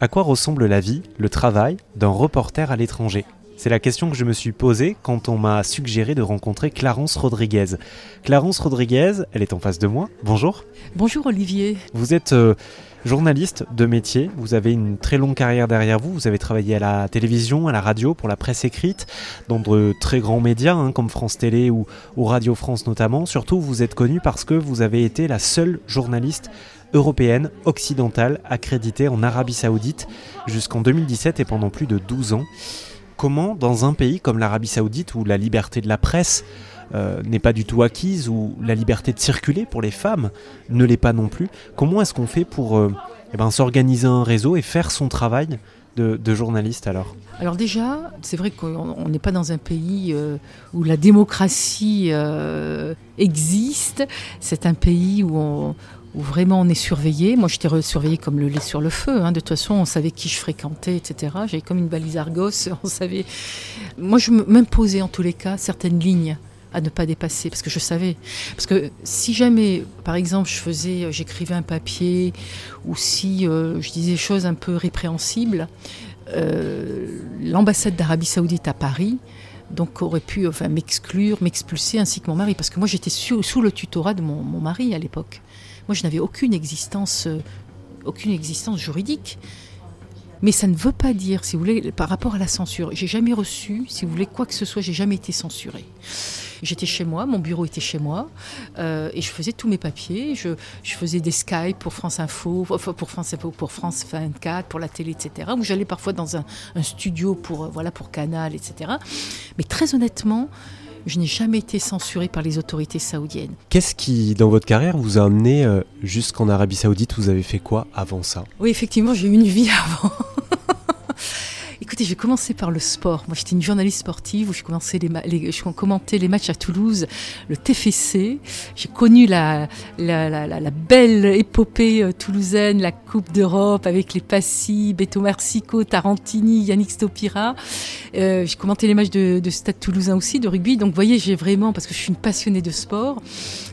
À quoi ressemble la vie, le travail d'un reporter à l'étranger? C'est la question que je me suis posée quand on m'a suggéré de rencontrer Clarence Rodriguez. Clarence Rodriguez, elle est en face de moi. Bonjour. Bonjour Olivier. Vous êtes euh, journaliste de métier, vous avez une très longue carrière derrière vous, vous avez travaillé à la télévision, à la radio, pour la presse écrite, dans de très grands médias hein, comme France Télé ou, ou Radio France notamment. Surtout, vous êtes connu parce que vous avez été la seule journaliste européenne occidentale accréditée en Arabie Saoudite jusqu'en 2017 et pendant plus de 12 ans. Comment dans un pays comme l'Arabie saoudite où la liberté de la presse euh, n'est pas du tout acquise, où la liberté de circuler pour les femmes ne l'est pas non plus, comment est-ce qu'on fait pour euh, eh ben, s'organiser un réseau et faire son travail de, journaliste alors? Alors déjà, c'est vrai qu'on n'est pas dans un pays euh, où la démocratie existe, c'est un pays où on, où vraiment on est surveillé. Moi, j'étais surveillé comme le lait sur le feu. Hein. De toute façon, on savait qui je fréquentais, etc. J'avais comme une balise Argos. On savait. Moi, je m'imposais en tous les cas certaines lignes à ne pas dépasser parce que je savais parce que si jamais par exemple je faisais j'écrivais un papier ou si euh, je disais des choses un peu répréhensibles euh, l'ambassade d'Arabie Saoudite à Paris donc aurait pu enfin m'exclure m'expulser ainsi que mon mari parce que moi j'étais sous, le tutorat de mon mari à l'époque moi, je n'avais aucune existence, euh, aucune existence juridique. Mais ça ne veut pas dire, si vous voulez, par rapport à la censure. J'ai jamais reçu, si vous voulez, quoi que ce soit, j'ai jamais été censurée. J'étais chez moi, mon bureau était chez moi, euh, et je faisais tous mes papiers. Je, faisais des Skype pour France Info, pour France Info, pour France 24, pour la télé, etc. Ou j'allais parfois dans un, un, studio pour, euh, voilà, pour Canal, etc. Mais très honnêtement, je n'ai jamais été censurée par les autorités saoudiennes. Qu'est-ce qui, dans votre carrière, vous a amené euh, jusqu'en Arabie Saoudite? Vous avez fait quoi avant ça? Oui, effectivement, j'ai eu une vie avant. Écoutez, j'ai commencé par le sport. Moi, j'étais une journaliste sportive où je, commençais les, je commentais les matchs à Toulouse, le TFC. J'ai connu la, belle épopée euh, toulousaine, la Coupe d'Europe avec les Passy, Beto Marsico, Tarantini, Yannick Stopira. Euh, j'ai commenté les matchs de, Stade Toulousain aussi, de rugby. Donc, vous voyez, j'ai vraiment, parce que je suis une passionnée de sport.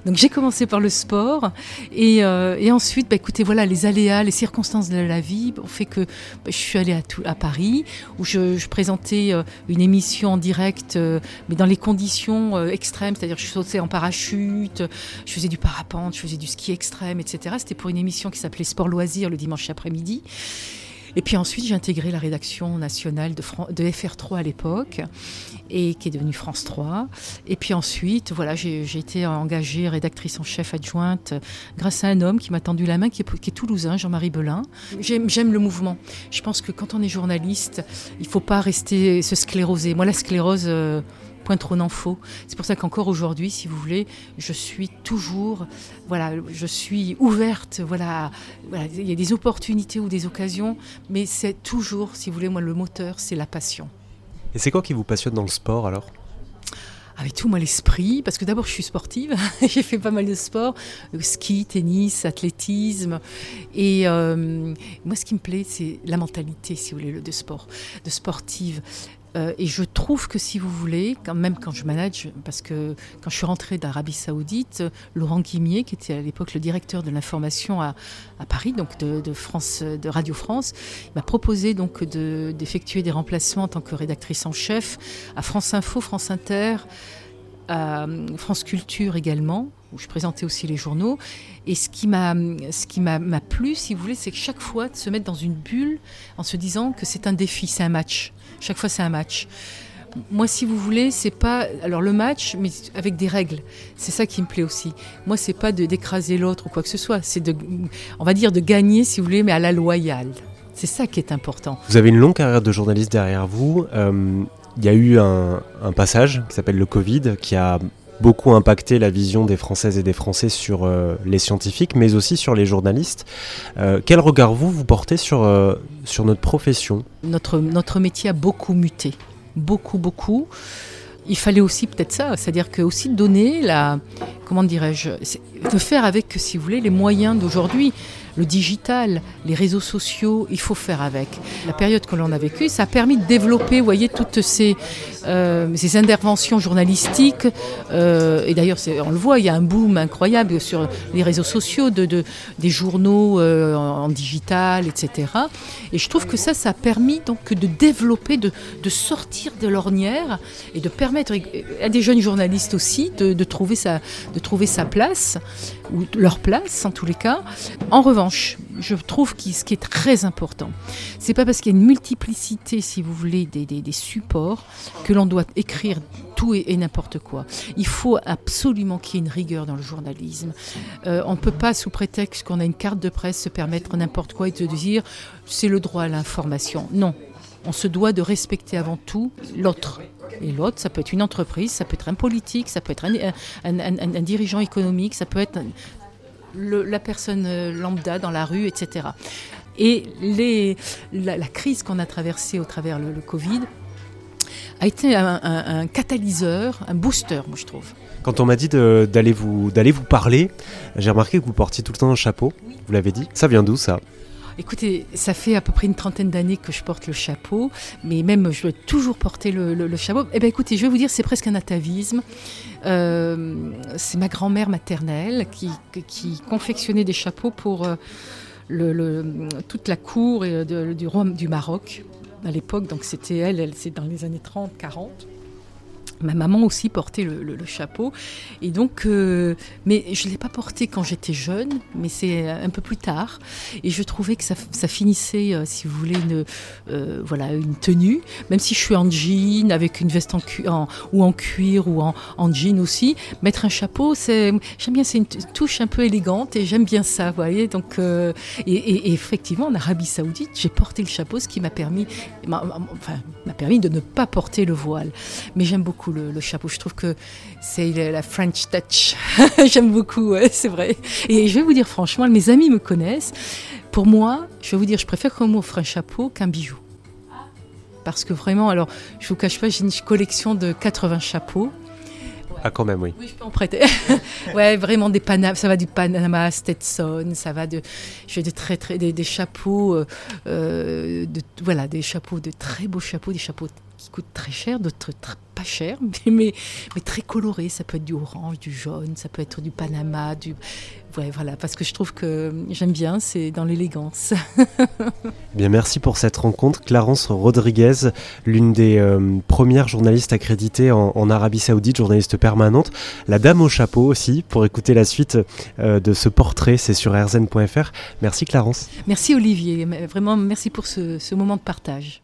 Donc, j'ai commencé par le sport. Et, euh, ensuite, bah, écoutez, voilà, les aléas, les circonstances de la vie ont fait que bah, je suis allée à Paris où je, présentais euh, une émission en direct, euh, mais dans les conditions euh, extrêmes, c'est-à-dire je sautais en parachute, je faisais du parapente, je faisais du ski extrême, etc. C'était pour une émission qui s'appelait Sport Loisirs le dimanche après-midi. Et puis ensuite, j'ai intégré la rédaction nationale de, de FR3 à l'époque, et qui est devenue France 3. Et puis ensuite, voilà, j'ai été engagée rédactrice en chef adjointe grâce à un homme qui m'a tendu la main, qui est, qui est toulousain, Jean-Marie Belin. J'aime le mouvement. Je pense que quand on est journaliste, il ne faut pas rester se scléroser. Moi, la sclérose... Euh, point trop n'en faut. C'est pour ça qu'encore aujourd'hui, si vous voulez, je suis toujours, voilà, je suis ouverte, voilà, il y a des opportunités ou des occasions, mais c'est toujours, si vous voulez, moi, le moteur, c'est la passion. Et c'est quoi qui vous passionne dans le sport alors? Avec tout moi l'esprit, parce que d'abord je suis sportive, j'ai fait pas mal de sport, ski, tennis, athlétisme, et euh, moi ce qui me plaît c'est la mentalité, si vous voulez, de sport, de sportive. Euh, et je trouve que si vous voulez, quand même quand je manage, parce que quand je suis rentrée d'Arabie Saoudite, Laurent Guimier, qui était à l'époque le directeur de l'information à, Paris, donc de, France, de Radio France, m'a proposé donc d'effectuer des remplacements en tant que rédactrice en chef à France Info, France Inter, à France Culture également, où je présentais aussi les journaux. Et ce qui m'a, ce qui m'a, plu, si vous voulez, c'est que chaque fois de se mettre dans une bulle en se disant que c'est un défi, c'est un match. Chaque fois, c'est un match. Moi, si vous voulez, c'est pas alors le match, mais avec des règles. C'est ça qui me plaît aussi. Moi, c'est pas de d'écraser l'autre ou quoi que ce soit. C'est de, on va dire, de gagner, si vous voulez, mais à la loyale. C'est ça qui est important. Vous avez une longue carrière de journaliste derrière vous. Euh, il y a eu un, passage qui s'appelle le Covid, qui a beaucoup impacté la vision des Françaises et des Français sur euh, les scientifiques, mais aussi sur les journalistes. Euh, quel regard vous, vous portez sur, euh, sur notre profession? Notre, notre métier a beaucoup muté, beaucoup, beaucoup. Il fallait aussi peut-être ça, c'est-à-dire que aussi donner la, comment dirais-je, de faire avec, si vous voulez, les moyens d'aujourd'hui. Le digital, les réseaux sociaux, il faut faire avec. La période que l'on a vécue, ça a permis de développer, vous voyez, toutes ces, euh, ces interventions journalistiques. Euh, et d'ailleurs, on le voit, il y a un boom incroyable sur les réseaux sociaux, de, de des journaux euh, en, digital, etc. Et je trouve que ça, ça a permis donc de développer, de, sortir de l'ornière et de permettre à des jeunes journalistes aussi de, de, trouver, sa, de trouver sa place, ou leur place en tous les cas. En revanche, je trouve que ce qui est très important, c'est pas parce qu'il y a une multiplicité, si vous voulez, des, supports que l'on doit écrire tout et, n'importe quoi. Il faut absolument qu'il y ait une rigueur dans le journalisme. Euh, on ne peut pas, sous prétexte qu'on a une carte de presse, se permettre n'importe quoi et de dire c'est le droit à l'information. Non. On se doit de respecter avant tout l'autre. Et l'autre, ça peut être une entreprise, ça peut être un politique, ça peut être un dirigeant économique, ça peut être la personne euh, lambda dans la rue, etc. Et les, la, crise qu'on a traversée au travers le, Covid a été un, catalyseur, un booster, moi je trouve. Quand on m'a dit d'aller vous, vous parler, j'ai remarqué que vous portiez tout le temps un chapeau, vous l'avez dit. Ça vient d'où ça? Écoutez, ça fait à peu près une trentaine d'années que je porte le chapeau, mais même je dois toujours porter le, chapeau. Eh bien écoutez, je vais vous dire, c'est presque un atavisme. Euh, c'est ma grand-mère maternelle qui, confectionnait des chapeaux pour euh, toute la cour de, du, du Maroc à l'époque. Donc c'était elle, elle c'est dans les années 30, 40. Ma maman aussi portait le, chapeau. Et donc, euh, mais je ne l'ai pas porté quand j'étais jeune, mais c'est un peu plus tard. Et je trouvais que ça, finissait, euh, si vous voulez, une, euh, voilà, une tenue. Même si je suis en jean, avec une veste en, ou en cuir, ou en, en jean aussi, mettre un chapeau, j'aime bien, c'est une touche un peu élégante et j'aime bien ça, vous voyez. Donc, euh, et, et, et, effectivement, en Arabie Saoudite, j'ai porté le chapeau, ce qui m'a permis, enfin, m'a permis de ne pas porter le voile. Mais j'aime beaucoup le, le, chapeau. Je trouve que c'est la French touch. J'aime beaucoup, ouais, c'est vrai. Et je vais vous dire franchement, mes amis me connaissent. Pour moi, je vais vous dire, je préfère qu'on m'offre un chapeau qu'un bijou. Parce que vraiment, alors, je vous cache pas, j'ai une collection de 80 chapeaux. Ah, quand même, oui. Oui, je peux en prêter. ouais, vraiment des Panama, ça va du Panama, Stetson, ça va de, je de très, très, des, des chapeaux, euh, de, voilà, des chapeaux, de très beaux chapeaux, des chapeaux qui coûtent très cher, d'autres pas cher, mais, mais, mais, très coloré. Ça peut être du orange, du jaune, ça peut être du Panama, du... Ouais, voilà, parce que je trouve que j'aime bien, c'est dans l'élégance. bien, merci pour cette rencontre. Clarence Rodriguez, l'une des euh, premières journalistes accréditées en, en, Arabie Saoudite, journaliste permanente. La dame au chapeau aussi, pour écouter la suite euh, de ce portrait, c'est sur rzn.fr. Merci Clarence. Merci Olivier, vraiment merci pour ce, ce moment de partage.